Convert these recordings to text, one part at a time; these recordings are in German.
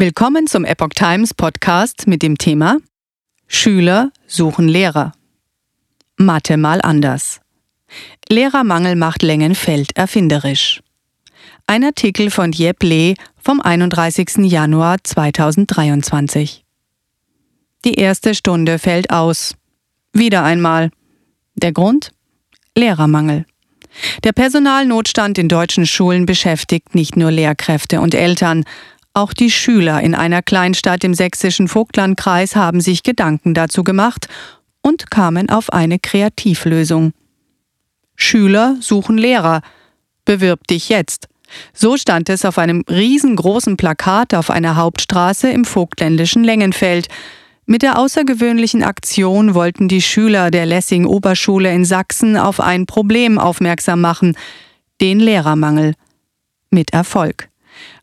Willkommen zum Epoch Times Podcast mit dem Thema Schüler suchen Lehrer. Mathe mal anders. Lehrermangel macht Längenfeld erfinderisch. Ein Artikel von Jeb Lee vom 31. Januar 2023. Die erste Stunde fällt aus. Wieder einmal. Der Grund? Lehrermangel. Der Personalnotstand in deutschen Schulen beschäftigt nicht nur Lehrkräfte und Eltern, auch die Schüler in einer Kleinstadt im sächsischen Vogtlandkreis haben sich Gedanken dazu gemacht und kamen auf eine Kreativlösung. Schüler suchen Lehrer. Bewirb dich jetzt. So stand es auf einem riesengroßen Plakat auf einer Hauptstraße im vogtländischen Längenfeld. Mit der außergewöhnlichen Aktion wollten die Schüler der Lessing Oberschule in Sachsen auf ein Problem aufmerksam machen, den Lehrermangel. Mit Erfolg.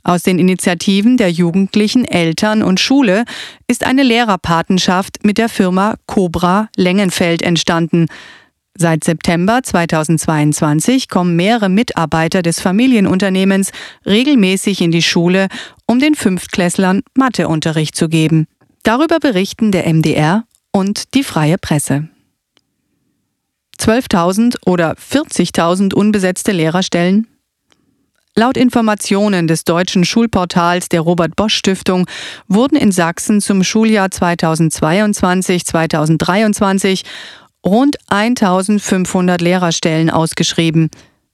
Aus den Initiativen der Jugendlichen, Eltern und Schule ist eine Lehrerpatenschaft mit der Firma Cobra Längenfeld entstanden. Seit September 2022 kommen mehrere Mitarbeiter des Familienunternehmens regelmäßig in die Schule, um den Fünftklässlern Matheunterricht zu geben. Darüber berichten der MDR und die freie Presse. 12.000 oder 40.000 unbesetzte Lehrerstellen Laut Informationen des deutschen Schulportals der Robert Bosch Stiftung wurden in Sachsen zum Schuljahr 2022-2023 rund 1500 Lehrerstellen ausgeschrieben.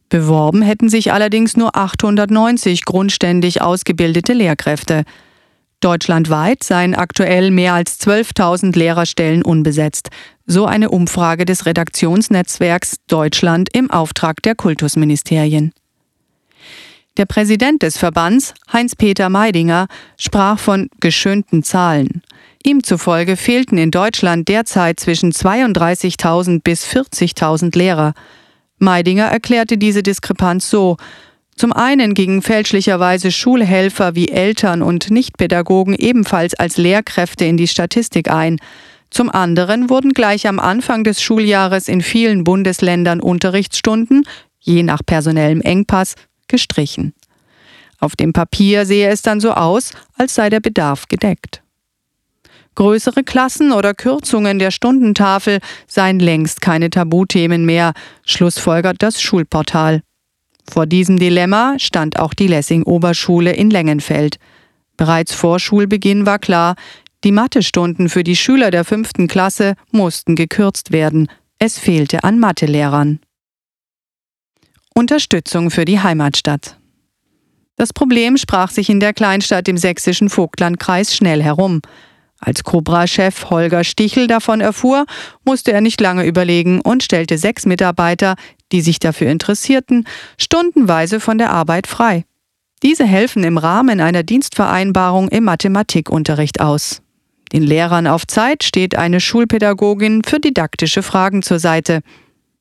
Beworben hätten sich allerdings nur 890 grundständig ausgebildete Lehrkräfte. Deutschlandweit seien aktuell mehr als 12.000 Lehrerstellen unbesetzt, so eine Umfrage des Redaktionsnetzwerks Deutschland im Auftrag der Kultusministerien. Der Präsident des Verbands, Heinz-Peter Meidinger, sprach von geschönten Zahlen. Ihm zufolge fehlten in Deutschland derzeit zwischen 32.000 bis 40.000 Lehrer. Meidinger erklärte diese Diskrepanz so, zum einen gingen fälschlicherweise Schulhelfer wie Eltern und Nichtpädagogen ebenfalls als Lehrkräfte in die Statistik ein. Zum anderen wurden gleich am Anfang des Schuljahres in vielen Bundesländern Unterrichtsstunden, je nach personellem Engpass, gestrichen. Auf dem Papier sehe es dann so aus, als sei der Bedarf gedeckt. Größere Klassen oder Kürzungen der Stundentafel seien längst keine Tabuthemen mehr, schlussfolgert das Schulportal. Vor diesem Dilemma stand auch die Lessing Oberschule in Längenfeld. Bereits vor Schulbeginn war klar, die Mathestunden für die Schüler der fünften Klasse mussten gekürzt werden. Es fehlte an Mathelehrern. Unterstützung für die Heimatstadt. Das Problem sprach sich in der Kleinstadt im sächsischen Vogtlandkreis schnell herum. Als Cobra-Chef Holger Stichel davon erfuhr, musste er nicht lange überlegen und stellte sechs Mitarbeiter, die sich dafür interessierten, stundenweise von der Arbeit frei. Diese helfen im Rahmen einer Dienstvereinbarung im Mathematikunterricht aus. Den Lehrern auf Zeit steht eine Schulpädagogin für didaktische Fragen zur Seite.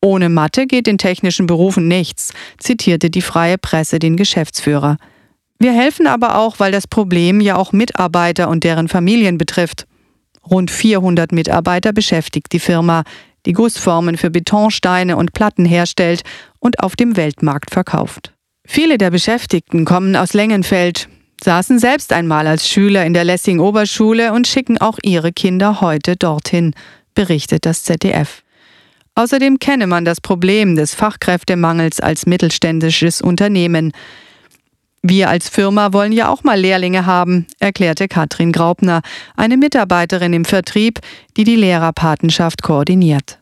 Ohne Mathe geht in technischen Berufen nichts, zitierte die freie Presse den Geschäftsführer. Wir helfen aber auch, weil das Problem ja auch Mitarbeiter und deren Familien betrifft. Rund 400 Mitarbeiter beschäftigt die Firma, die Gussformen für Betonsteine und Platten herstellt und auf dem Weltmarkt verkauft. Viele der Beschäftigten kommen aus Längenfeld, saßen selbst einmal als Schüler in der Lessing Oberschule und schicken auch ihre Kinder heute dorthin, berichtet das ZDF. Außerdem kenne man das Problem des Fachkräftemangels als mittelständisches Unternehmen. Wir als Firma wollen ja auch mal Lehrlinge haben, erklärte Katrin Graupner, eine Mitarbeiterin im Vertrieb, die die Lehrerpatenschaft koordiniert.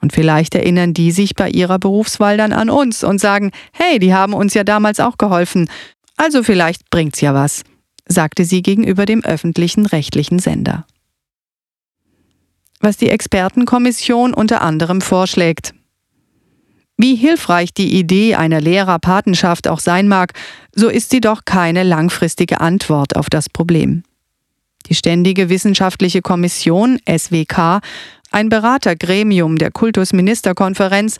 Und vielleicht erinnern die sich bei ihrer Berufswahl dann an uns und sagen, hey, die haben uns ja damals auch geholfen, also vielleicht bringt's ja was, sagte sie gegenüber dem öffentlichen rechtlichen Sender was die Expertenkommission unter anderem vorschlägt. Wie hilfreich die Idee einer Lehrerpatenschaft auch sein mag, so ist sie doch keine langfristige Antwort auf das Problem. Die Ständige Wissenschaftliche Kommission SWK, ein Beratergremium der Kultusministerkonferenz,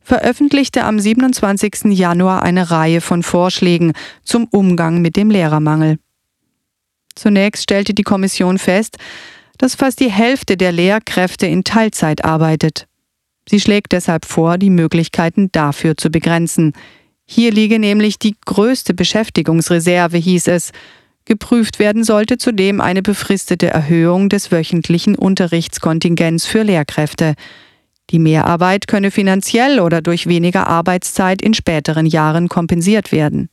veröffentlichte am 27. Januar eine Reihe von Vorschlägen zum Umgang mit dem Lehrermangel. Zunächst stellte die Kommission fest, dass fast die Hälfte der Lehrkräfte in Teilzeit arbeitet. Sie schlägt deshalb vor, die Möglichkeiten dafür zu begrenzen. Hier liege nämlich die größte Beschäftigungsreserve, hieß es. Geprüft werden sollte zudem eine befristete Erhöhung des wöchentlichen Unterrichtskontingents für Lehrkräfte. Die Mehrarbeit könne finanziell oder durch weniger Arbeitszeit in späteren Jahren kompensiert werden.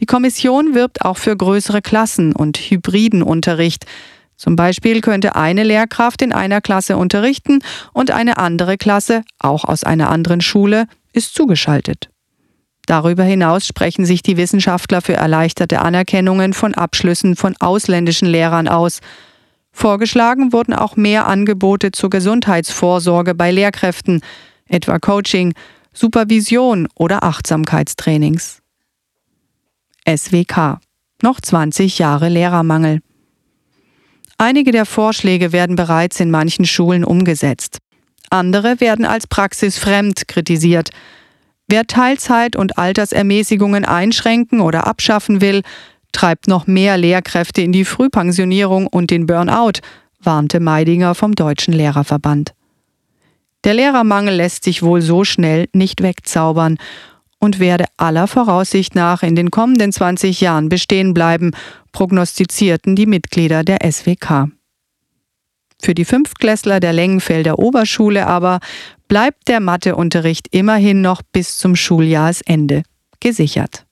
Die Kommission wirbt auch für größere Klassen und hybriden Unterricht. Zum Beispiel könnte eine Lehrkraft in einer Klasse unterrichten und eine andere Klasse, auch aus einer anderen Schule, ist zugeschaltet. Darüber hinaus sprechen sich die Wissenschaftler für erleichterte Anerkennungen von Abschlüssen von ausländischen Lehrern aus. Vorgeschlagen wurden auch mehr Angebote zur Gesundheitsvorsorge bei Lehrkräften, etwa Coaching, Supervision oder Achtsamkeitstrainings. SWK. Noch 20 Jahre Lehrermangel. Einige der Vorschläge werden bereits in manchen Schulen umgesetzt. Andere werden als praxisfremd kritisiert. Wer Teilzeit- und Altersermäßigungen einschränken oder abschaffen will, treibt noch mehr Lehrkräfte in die Frühpensionierung und den Burnout, warnte Meidinger vom Deutschen Lehrerverband. Der Lehrermangel lässt sich wohl so schnell nicht wegzaubern und werde aller Voraussicht nach in den kommenden 20 Jahren bestehen bleiben, prognostizierten die Mitglieder der SWK. Für die Fünftklässler der Lengenfelder Oberschule aber bleibt der Matheunterricht immerhin noch bis zum Schuljahresende gesichert.